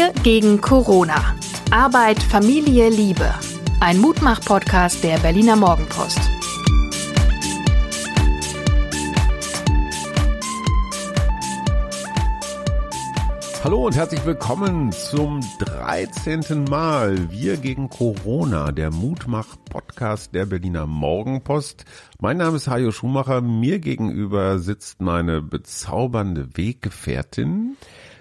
Wir gegen Corona. Arbeit, Familie, Liebe. Ein Mutmach-Podcast der Berliner Morgenpost. Hallo und herzlich willkommen zum 13. Mal. Wir gegen Corona, der Mutmach-Podcast der Berliner Morgenpost. Mein Name ist Hajo Schumacher. Mir gegenüber sitzt meine bezaubernde Weggefährtin.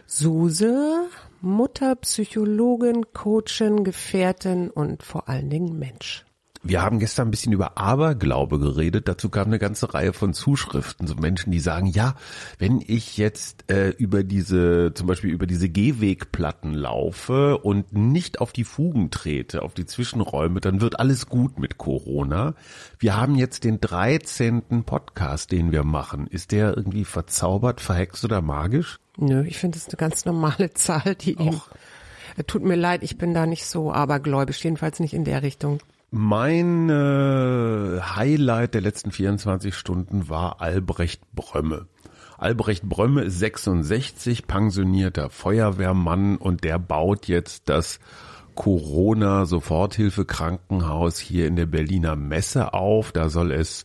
Suse, Mutter, Psychologin, Coachin, Gefährtin und vor allen Dingen Mensch. Wir haben gestern ein bisschen über Aberglaube geredet. Dazu kam eine ganze Reihe von Zuschriften. So Menschen, die sagen, ja, wenn ich jetzt äh, über diese, zum Beispiel über diese Gehwegplatten laufe und nicht auf die Fugen trete, auf die Zwischenräume, dann wird alles gut mit Corona. Wir haben jetzt den 13. Podcast, den wir machen. Ist der irgendwie verzaubert, verhext oder magisch? Nö, ich finde es eine ganz normale Zahl, die ihm. Tut mir leid, ich bin da nicht so abergläubisch, jedenfalls nicht in der Richtung. Mein äh, Highlight der letzten 24 Stunden war Albrecht Brömme. Albrecht Brömme ist 66, pensionierter Feuerwehrmann und der baut jetzt das Corona-Soforthilfe-Krankenhaus hier in der Berliner Messe auf. Da soll es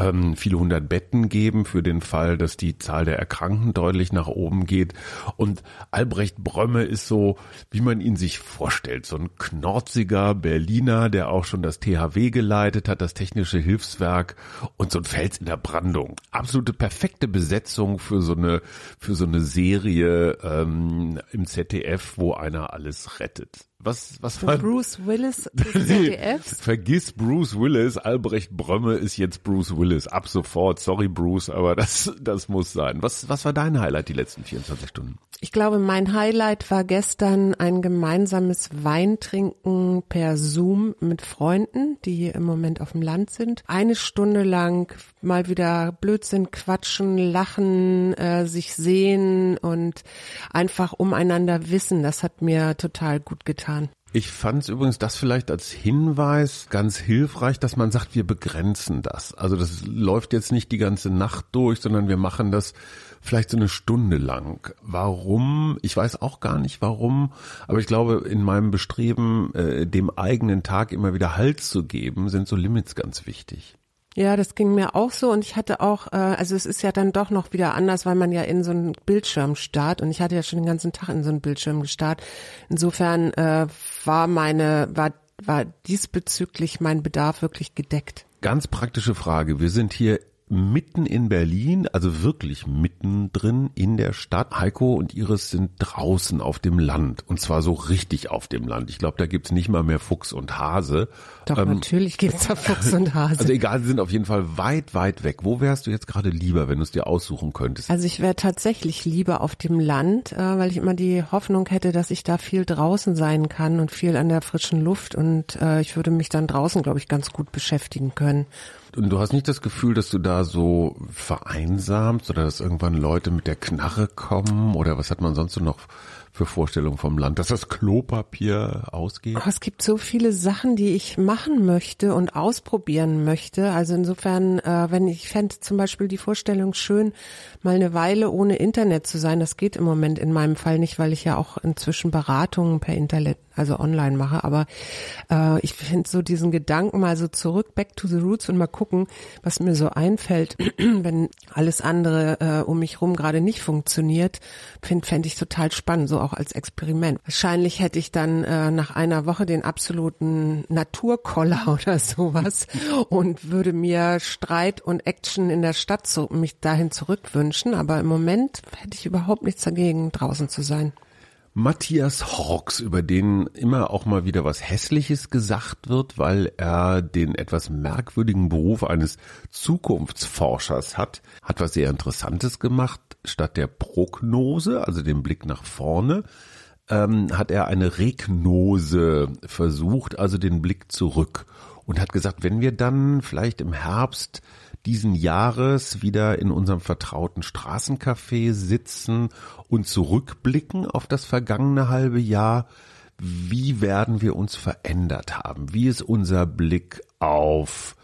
ähm, viele hundert Betten geben für den Fall, dass die Zahl der Erkrankten deutlich nach oben geht. Und Albrecht Brömme ist so, wie man ihn sich vorstellt, so ein knorziger Berliner, der auch schon das THW geleitet hat, das Technische Hilfswerk und so ein Fels in der Brandung. Absolute perfekte Besetzung für so eine für so eine Serie ähm, im ZDF, wo einer alles rettet. Was, was war Bruce Willis des ZDFs? Vergiss Bruce Willis, Albrecht Brömme ist jetzt Bruce Willis. Ab sofort, sorry Bruce, aber das, das muss sein. Was, was war dein Highlight die letzten 24 Stunden? Ich glaube, mein Highlight war gestern ein gemeinsames Weintrinken per Zoom mit Freunden, die im Moment auf dem Land sind. Eine Stunde lang mal wieder Blödsinn quatschen, lachen, äh, sich sehen und einfach umeinander wissen. Das hat mir total gut getan. Ich fand es übrigens das vielleicht als Hinweis ganz hilfreich, dass man sagt, wir begrenzen das. Also das läuft jetzt nicht die ganze Nacht durch, sondern wir machen das vielleicht so eine Stunde lang. Warum? Ich weiß auch gar nicht warum, aber ich glaube, in meinem Bestreben, äh, dem eigenen Tag immer wieder Halt zu geben, sind so Limits ganz wichtig. Ja, das ging mir auch so und ich hatte auch, äh, also es ist ja dann doch noch wieder anders, weil man ja in so einen Bildschirm starrt und ich hatte ja schon den ganzen Tag in so einen Bildschirm gestarrt. Insofern äh, war meine, war, war diesbezüglich mein Bedarf wirklich gedeckt. Ganz praktische Frage. Wir sind hier mitten in Berlin, also wirklich mittendrin in der Stadt. Heiko und Iris sind draußen auf dem Land und zwar so richtig auf dem Land. Ich glaube, da gibt's nicht mal mehr Fuchs und Hase. Doch, ähm, natürlich gibt's da Fuchs und Hase. Also egal, sie sind auf jeden Fall weit, weit weg. Wo wärst du jetzt gerade lieber, wenn du es dir aussuchen könntest? Also ich wäre tatsächlich lieber auf dem Land, äh, weil ich immer die Hoffnung hätte, dass ich da viel draußen sein kann und viel an der frischen Luft und äh, ich würde mich dann draußen, glaube ich, ganz gut beschäftigen können. Und du hast nicht das Gefühl, dass du da so vereinsamst oder dass irgendwann Leute mit der Knarre kommen? Oder was hat man sonst so noch für Vorstellungen vom Land, dass das Klopapier ausgeht? Oh, es gibt so viele Sachen, die ich machen möchte und ausprobieren möchte. Also insofern, äh, wenn ich fände zum Beispiel die Vorstellung schön, mal eine Weile ohne Internet zu sein. Das geht im Moment in meinem Fall nicht, weil ich ja auch inzwischen Beratungen per Internet, also online mache. Aber äh, ich finde so diesen Gedanken mal so zurück, back to the roots und mal gucken, was mir so einfällt, wenn alles andere äh, um mich rum gerade nicht funktioniert, fände ich total spannend, so auch als Experiment. Wahrscheinlich hätte ich dann äh, nach einer Woche den absoluten Naturkoller oder sowas und würde mir Streit und Action in der Stadt so mich dahin zurückwünschen wünschen, aber im Moment hätte ich überhaupt nichts dagegen, draußen zu sein. Matthias Hawks, über den immer auch mal wieder was Hässliches gesagt wird, weil er den etwas merkwürdigen Beruf eines Zukunftsforschers hat, hat was sehr Interessantes gemacht. Statt der Prognose, also dem Blick nach vorne, ähm, hat er eine Regnose versucht, also den Blick zurück und hat gesagt, wenn wir dann vielleicht im Herbst diesen Jahres wieder in unserem vertrauten Straßencafé sitzen und zurückblicken auf das vergangene halbe Jahr. Wie werden wir uns verändert haben? Wie ist unser Blick auf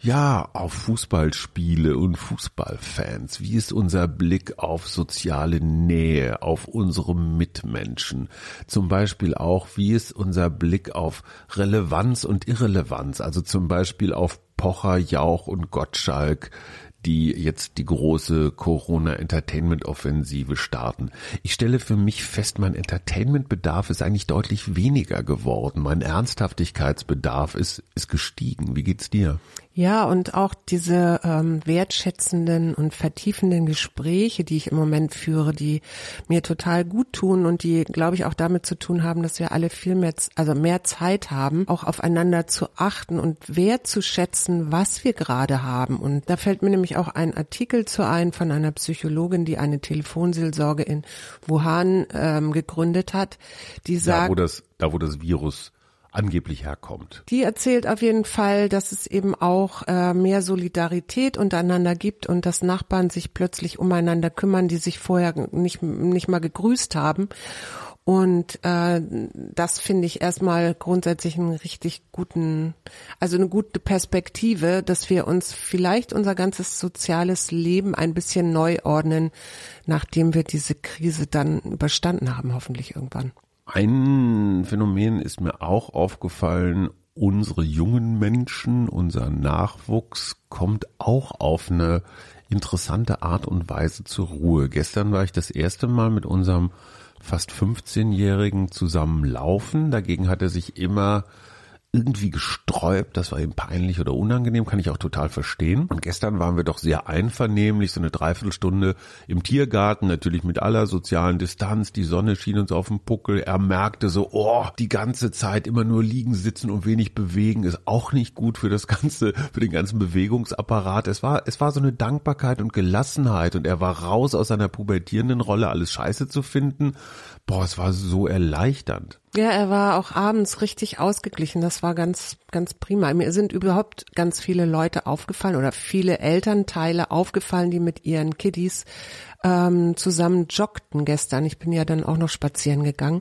ja, auf Fußballspiele und Fußballfans? Wie ist unser Blick auf soziale Nähe, auf unsere Mitmenschen? Zum Beispiel auch, wie ist unser Blick auf Relevanz und Irrelevanz? Also zum Beispiel auf Pocher, Jauch und Gottschalk, die jetzt die große Corona-Entertainment-Offensive starten. Ich stelle für mich fest, mein Entertainment-Bedarf ist eigentlich deutlich weniger geworden. Mein Ernsthaftigkeitsbedarf ist, ist gestiegen. Wie geht's dir? Ja, und auch diese ähm, wertschätzenden und vertiefenden Gespräche, die ich im Moment führe, die mir total gut tun und die, glaube ich, auch damit zu tun haben, dass wir alle viel mehr, also mehr Zeit haben, auch aufeinander zu achten und wertzuschätzen, was wir gerade haben. Und da fällt mir nämlich auch ein Artikel zu ein von einer Psychologin, die eine Telefonseelsorge in Wuhan ähm, gegründet hat, die sagt, da, wo das, da wo das Virus angeblich herkommt. Die erzählt auf jeden Fall, dass es eben auch äh, mehr Solidarität untereinander gibt und dass Nachbarn sich plötzlich umeinander kümmern, die sich vorher nicht, nicht mal gegrüßt haben. Und äh, das finde ich erstmal grundsätzlich einen richtig guten, also eine gute Perspektive, dass wir uns vielleicht unser ganzes soziales Leben ein bisschen neu ordnen, nachdem wir diese Krise dann überstanden haben, hoffentlich irgendwann. Ein Phänomen ist mir auch aufgefallen, unsere jungen Menschen, unser Nachwuchs kommt auch auf eine interessante Art und Weise zur Ruhe. Gestern war ich das erste Mal mit unserem fast 15-Jährigen zusammen laufen. Dagegen hat er sich immer irgendwie gesträubt, das war ihm peinlich oder unangenehm, kann ich auch total verstehen. Und gestern waren wir doch sehr einvernehmlich, so eine Dreiviertelstunde im Tiergarten, natürlich mit aller sozialen Distanz, die Sonne schien uns auf den Puckel, er merkte so, oh, die ganze Zeit immer nur liegen, sitzen und wenig bewegen, ist auch nicht gut für das ganze, für den ganzen Bewegungsapparat. Es war, es war so eine Dankbarkeit und Gelassenheit und er war raus aus seiner pubertierenden Rolle, alles scheiße zu finden. Boah, es war so erleichternd. Ja, er war auch abends richtig ausgeglichen. Das war ganz, ganz prima. Mir sind überhaupt ganz viele Leute aufgefallen oder viele Elternteile aufgefallen, die mit ihren Kiddies ähm, zusammen joggten gestern. Ich bin ja dann auch noch spazieren gegangen.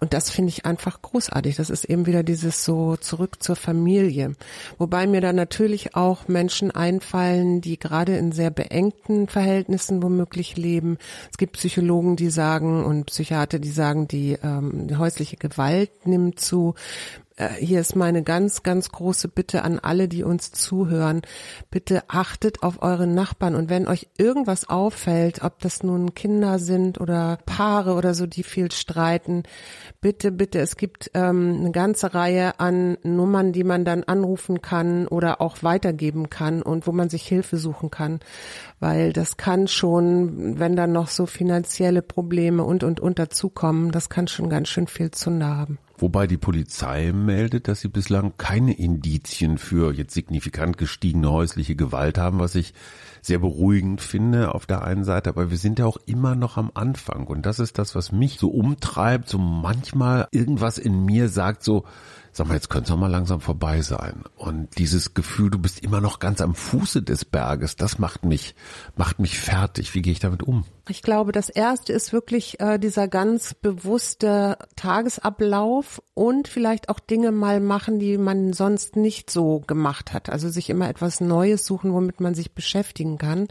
Und das finde ich einfach großartig. Das ist eben wieder dieses so zurück zur Familie. Wobei mir da natürlich auch Menschen einfallen, die gerade in sehr beengten Verhältnissen womöglich leben. Es gibt Psychologen, die sagen und Psychiater, die sagen, die, ähm, die häusliche Gewalt nimmt zu. Äh, hier ist meine ganz, ganz große Bitte an alle, die uns zuhören. Bitte achtet auf eure Nachbarn und wenn euch irgendwas auffällt, ob das nun Kinder sind oder Paare oder so, die viel streiten, bitte, bitte, es gibt ähm, eine ganze Reihe an Nummern, die man dann anrufen kann oder auch weitergeben kann und wo man sich Hilfe suchen kann, weil das kann schon, wenn dann noch so finanzielle Probleme und und und dazukommen, das kann schon ganz schön viel Zunde haben. Wobei die Polizei meldet, dass sie bislang keine Indizien für jetzt signifikant gestiegene häusliche Gewalt haben, was ich sehr beruhigend finde auf der einen Seite, aber wir sind ja auch immer noch am Anfang. Und das ist das, was mich so umtreibt, so manchmal irgendwas in mir sagt so, sag mal, jetzt könnte es doch mal langsam vorbei sein. Und dieses Gefühl, du bist immer noch ganz am Fuße des Berges, das macht mich, macht mich fertig. Wie gehe ich damit um? Ich glaube, das erste ist wirklich äh, dieser ganz bewusste Tagesablauf und vielleicht auch Dinge mal machen, die man sonst nicht so gemacht hat. Also sich immer etwas Neues suchen, womit man sich beschäftigen kann.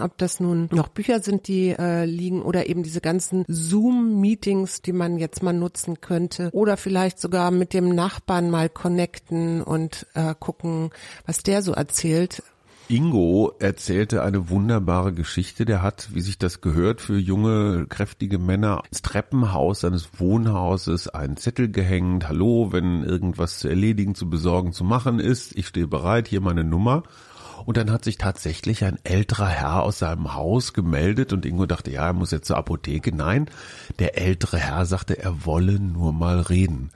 Ob das nun noch Bücher sind, die äh, liegen oder eben diese ganzen Zoom-Meetings, die man jetzt mal nutzen könnte oder vielleicht sogar mit dem Nachbarn mal connecten und äh, gucken, was der so erzählt. Ingo erzählte eine wunderbare Geschichte. Der hat, wie sich das gehört, für junge, kräftige Männer ins Treppenhaus seines Wohnhauses einen Zettel gehängt. Hallo, wenn irgendwas zu erledigen, zu besorgen, zu machen ist. Ich stehe bereit, hier meine Nummer. Und dann hat sich tatsächlich ein älterer Herr aus seinem Haus gemeldet und Ingo dachte, ja, er muss jetzt zur Apotheke. Nein, der ältere Herr sagte, er wolle nur mal reden.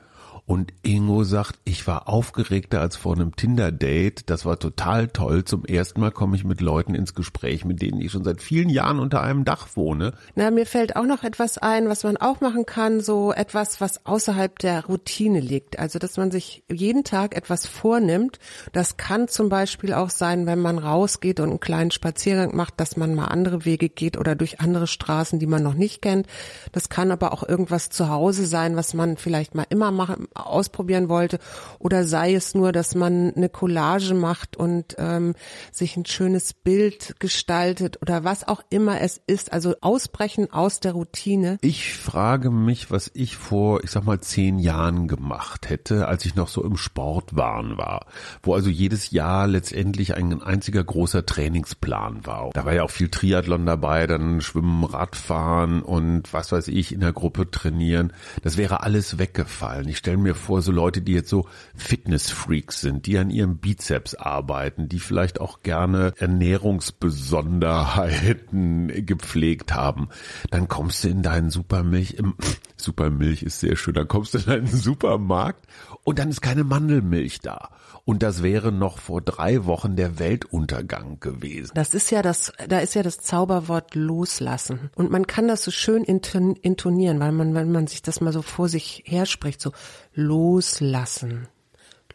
Und Ingo sagt, ich war aufgeregter als vor einem Tinder-Date. Das war total toll. Zum ersten Mal komme ich mit Leuten ins Gespräch, mit denen ich schon seit vielen Jahren unter einem Dach wohne. Na, mir fällt auch noch etwas ein, was man auch machen kann, so etwas, was außerhalb der Routine liegt. Also, dass man sich jeden Tag etwas vornimmt. Das kann zum Beispiel auch sein, wenn man rausgeht und einen kleinen Spaziergang macht, dass man mal andere Wege geht oder durch andere Straßen, die man noch nicht kennt. Das kann aber auch irgendwas zu Hause sein, was man vielleicht mal immer machen, ausprobieren wollte. Oder sei es nur, dass man eine Collage macht und ähm, sich ein schönes Bild gestaltet oder was auch immer es ist. Also ausbrechen aus der Routine. Ich frage mich, was ich vor, ich sag mal, zehn Jahren gemacht hätte, als ich noch so im Sportwahn war, wo also jedes Jahr letztendlich ein einziger großer Trainingsplan war. Da war ja auch viel Triathlon dabei, dann Schwimmen, Radfahren und was weiß ich in der Gruppe trainieren. Das wäre alles weggefallen. Ich stelle mir vor, so Leute, die jetzt so Fitnessfreaks sind, die an ihrem Bizeps arbeiten, die vielleicht auch gerne Ernährungsbesonderheiten gepflegt haben, dann kommst du in deinen Supermilch, im, Supermilch ist sehr schön, dann kommst du in deinen Supermarkt und dann ist keine Mandelmilch da. Und das wäre noch vor drei Wochen der Weltuntergang gewesen. Das ist ja das, da ist ja das Zauberwort loslassen. Und man kann das so schön intonieren, weil man, wenn man sich das mal so vor sich herspricht, so loslassen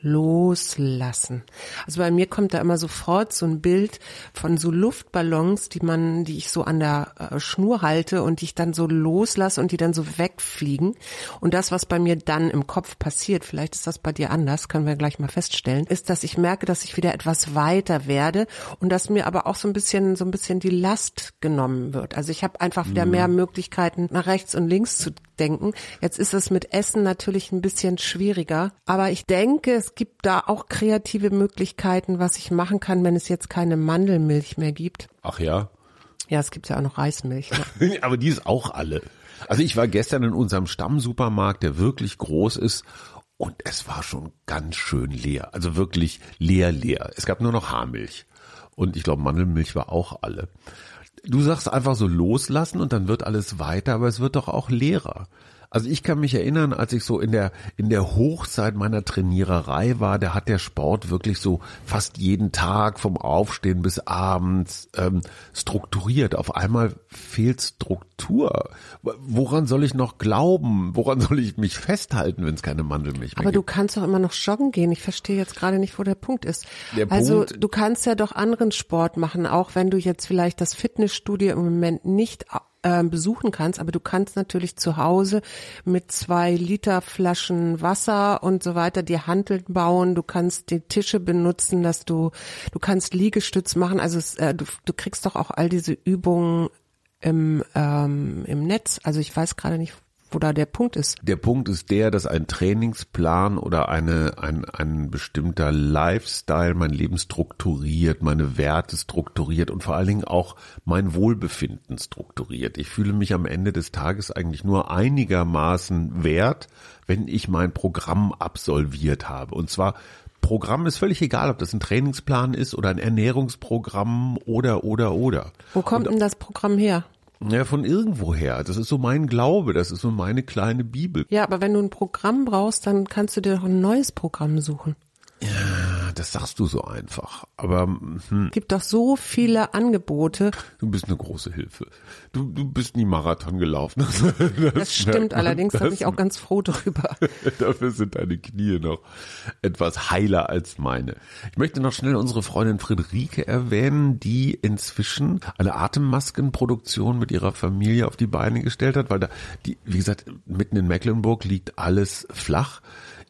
loslassen. Also bei mir kommt da immer sofort so ein Bild von so Luftballons, die man, die ich so an der äh, Schnur halte und die ich dann so loslasse und die dann so wegfliegen. Und das, was bei mir dann im Kopf passiert, vielleicht ist das bei dir anders, können wir gleich mal feststellen, ist, dass ich merke, dass ich wieder etwas weiter werde und dass mir aber auch so ein bisschen, so ein bisschen die Last genommen wird. Also ich habe einfach wieder mehr mhm. Möglichkeiten, nach rechts und links zu denken. Jetzt ist es mit Essen natürlich ein bisschen schwieriger, aber ich denke, es gibt da auch kreative Möglichkeiten, was ich machen kann, wenn es jetzt keine Mandelmilch mehr gibt. Ach ja? Ja, es gibt ja auch noch Reismilch. Ne? aber die ist auch alle. Also ich war gestern in unserem Stammsupermarkt, der wirklich groß ist und es war schon ganz schön leer. Also wirklich leer, leer. Es gab nur noch Haarmilch. Und ich glaube, Mandelmilch war auch alle. Du sagst einfach so loslassen und dann wird alles weiter, aber es wird doch auch leerer. Also ich kann mich erinnern, als ich so in der, in der Hochzeit meiner Trainiererei war, da hat der Sport wirklich so fast jeden Tag vom Aufstehen bis abends ähm, strukturiert. Auf einmal fehlt Struktur. Woran soll ich noch glauben? Woran soll ich mich festhalten, wenn es keine Mandelmilch mehr Aber gibt? du kannst doch immer noch joggen gehen. Ich verstehe jetzt gerade nicht, wo der Punkt ist. Der also Punkt, du kannst ja doch anderen Sport machen, auch wenn du jetzt vielleicht das Fitnessstudio im Moment nicht äh, besuchen kannst, aber du kannst natürlich zu Hause mit zwei Liter Flaschen Wasser und so weiter die Hanteln bauen, du kannst die Tische benutzen, dass du, du kannst Liegestütz machen, also es, äh, du, du kriegst doch auch all diese Übungen im, ähm, im Netz. Also ich weiß gerade nicht, wo da der Punkt ist. Der Punkt ist der, dass ein Trainingsplan oder eine, ein, ein bestimmter Lifestyle mein Leben strukturiert, meine Werte strukturiert und vor allen Dingen auch mein Wohlbefinden strukturiert. Ich fühle mich am Ende des Tages eigentlich nur einigermaßen wert, wenn ich mein Programm absolviert habe. Und zwar Programm ist völlig egal, ob das ein Trainingsplan ist oder ein Ernährungsprogramm oder, oder, oder. Wo kommt und, denn das Programm her? Ja, von irgendwoher. Das ist so mein Glaube, das ist so meine kleine Bibel. Ja, aber wenn du ein Programm brauchst, dann kannst du dir doch ein neues Programm suchen. Ja, das sagst du so einfach. Aber hm. gibt doch so viele Angebote. Du bist eine große Hilfe. Du, du bist nie Marathon gelaufen. Das, das stimmt allerdings, da bin ich auch ganz froh drüber. Dafür sind deine Knie noch etwas heiler als meine. Ich möchte noch schnell unsere Freundin Friederike erwähnen, die inzwischen eine Atemmaskenproduktion mit ihrer Familie auf die Beine gestellt hat, weil da, die, wie gesagt, mitten in Mecklenburg liegt alles flach.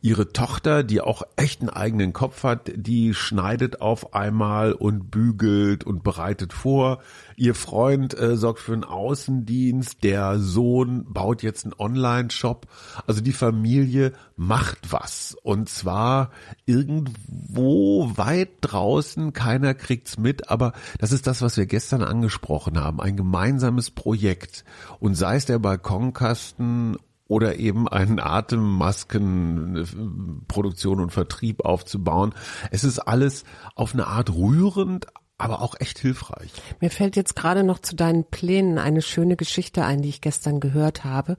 Ihre Tochter, die auch echt einen eigenen Kopf hat, die schneidet auf einmal und bügelt und bereitet vor. Ihr Freund äh, sorgt für einen Außendienst. Der Sohn baut jetzt einen Online-Shop. Also die Familie macht was. Und zwar irgendwo weit draußen. Keiner kriegt's mit. Aber das ist das, was wir gestern angesprochen haben. Ein gemeinsames Projekt. Und sei es der Balkonkasten oder eben einen Atemmaskenproduktion und Vertrieb aufzubauen. Es ist alles auf eine Art rührend, aber auch echt hilfreich. Mir fällt jetzt gerade noch zu deinen Plänen eine schöne Geschichte ein, die ich gestern gehört habe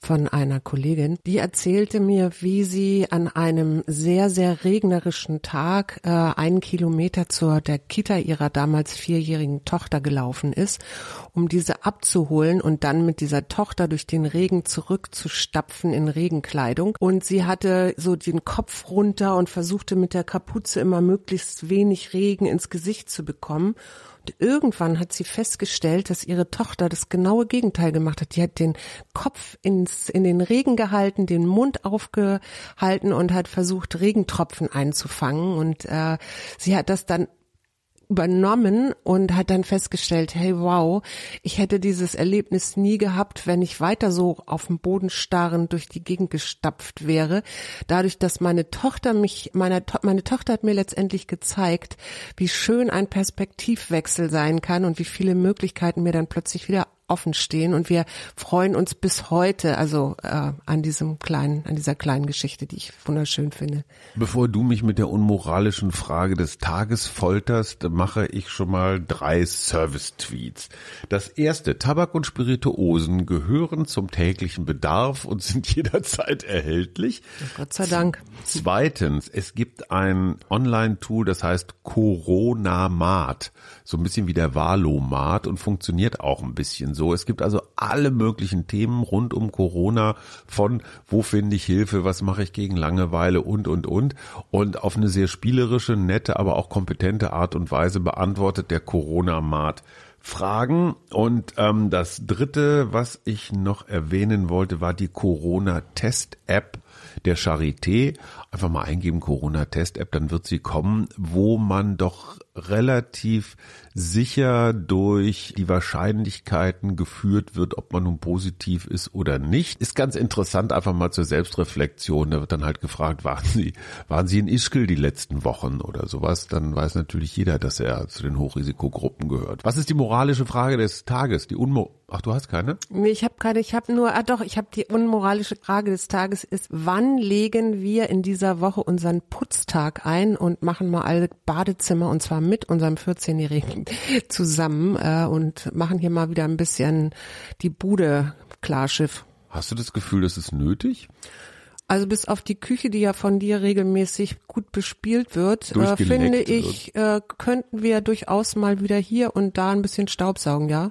von einer Kollegin. Die erzählte mir, wie sie an einem sehr, sehr regnerischen Tag äh, einen Kilometer zur der Kita ihrer damals vierjährigen Tochter gelaufen ist, um diese abzuholen und dann mit dieser Tochter durch den Regen zurückzustapfen in Regenkleidung. Und sie hatte so den Kopf runter und versuchte mit der Kapuze immer möglichst wenig Regen ins Gesicht zu bekommen bekommen. Und irgendwann hat sie festgestellt, dass ihre Tochter das genaue Gegenteil gemacht hat. Die hat den Kopf ins, in den Regen gehalten, den Mund aufgehalten und hat versucht, Regentropfen einzufangen. Und äh, sie hat das dann übernommen und hat dann festgestellt, hey wow, ich hätte dieses Erlebnis nie gehabt, wenn ich weiter so auf dem Boden starrend durch die Gegend gestapft wäre. Dadurch, dass meine Tochter mich, meine, meine Tochter hat mir letztendlich gezeigt, wie schön ein Perspektivwechsel sein kann und wie viele Möglichkeiten mir dann plötzlich wieder offen stehen und wir freuen uns bis heute also äh, an diesem kleinen an dieser kleinen Geschichte, die ich wunderschön finde. Bevor du mich mit der unmoralischen Frage des Tages folterst, mache ich schon mal drei Service Tweets. Das erste, Tabak und Spirituosen gehören zum täglichen Bedarf und sind jederzeit erhältlich. Gott sei Dank. Zweitens, es gibt ein Online Tool, das heißt Corona Mat so ein bisschen wie der Valomat und funktioniert auch ein bisschen so. Es gibt also alle möglichen Themen rund um Corona von wo finde ich Hilfe, was mache ich gegen Langeweile und und und und auf eine sehr spielerische, nette, aber auch kompetente Art und Weise beantwortet der Corona-Mat Fragen. Und ähm, das Dritte, was ich noch erwähnen wollte, war die Corona-Test-App der Charité. Einfach mal eingeben Corona-Test-App, dann wird sie kommen, wo man doch relativ sicher durch die Wahrscheinlichkeiten geführt wird, ob man nun positiv ist oder nicht. Ist ganz interessant, einfach mal zur Selbstreflexion. Da wird dann halt gefragt, waren Sie, waren Sie in Ischgl die letzten Wochen oder sowas? Dann weiß natürlich jeder, dass er zu den Hochrisikogruppen gehört. Was ist die moralische Frage des Tages? Die Unmo Ach, du hast keine? Nee, ich habe keine. Ich habe nur, ah doch, ich habe die unmoralische Frage des Tages ist, wann legen wir in dieser Woche unseren Putztag ein und machen mal alle Badezimmer und zwar mit unserem 14-Jährigen zusammen äh, und machen hier mal wieder ein bisschen die Bude Klarschiff. Hast du das Gefühl, das ist nötig? Also bis auf die Küche, die ja von dir regelmäßig gut bespielt wird, äh, finde ich, äh, könnten wir durchaus mal wieder hier und da ein bisschen Staubsaugen, ja?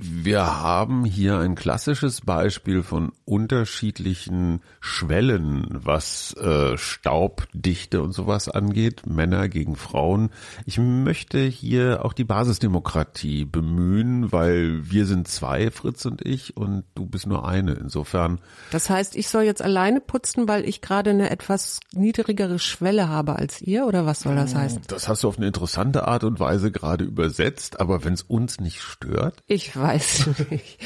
Wir haben hier ein klassisches Beispiel von unterschiedlichen Schwellen, was äh, Staubdichte und sowas angeht, Männer gegen Frauen. Ich möchte hier auch die Basisdemokratie bemühen, weil wir sind zwei, Fritz und ich, und du bist nur eine. Insofern. Das heißt, ich soll jetzt alleine putzen, weil ich gerade eine etwas niedrigere Schwelle habe als ihr, oder was soll das heißen? Das hast du auf eine interessante Art und Weise gerade übersetzt, aber wenn es uns nicht stört. Ich weiß weiß nicht.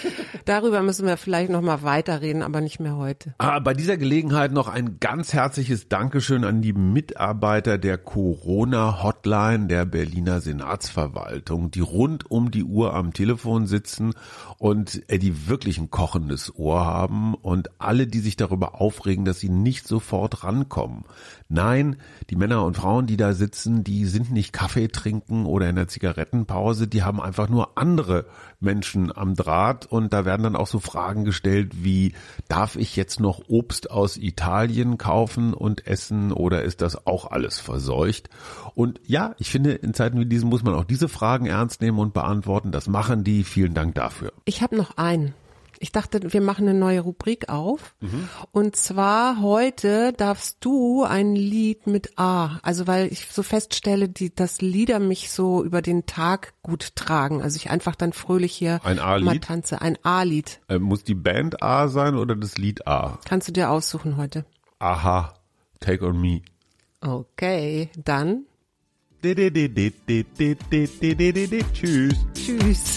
Darüber müssen wir vielleicht noch mal weiterreden, aber nicht mehr heute. Ah, bei dieser Gelegenheit noch ein ganz herzliches Dankeschön an die Mitarbeiter der Corona-Hotline der Berliner Senatsverwaltung, die rund um die Uhr am Telefon sitzen und äh, die wirklich ein kochendes Ohr haben und alle, die sich darüber aufregen, dass sie nicht sofort rankommen. Nein, die Männer und Frauen, die da sitzen, die sind nicht Kaffee trinken oder in der Zigarettenpause, die haben einfach nur andere Menschen am Draht und da werden dann auch so Fragen gestellt wie, darf ich jetzt noch Obst aus Italien kaufen und essen oder ist das auch alles verseucht? Und ja, ich finde, in Zeiten wie diesen muss man auch diese Fragen ernst nehmen und beantworten. Das machen die. Vielen Dank dafür. Ich habe noch einen. Ich dachte, wir machen eine neue Rubrik auf. Mhm. Und zwar heute darfst du ein Lied mit A. Also weil ich so feststelle, die, dass Lieder mich so über den Tag gut tragen. Also ich einfach dann fröhlich hier ein mal tanze. Ein A-Lied. Äh, muss die Band A sein oder das Lied A? Kannst du dir aussuchen heute. Aha. Take on me. Okay, dann. Tschüss. Tschüss.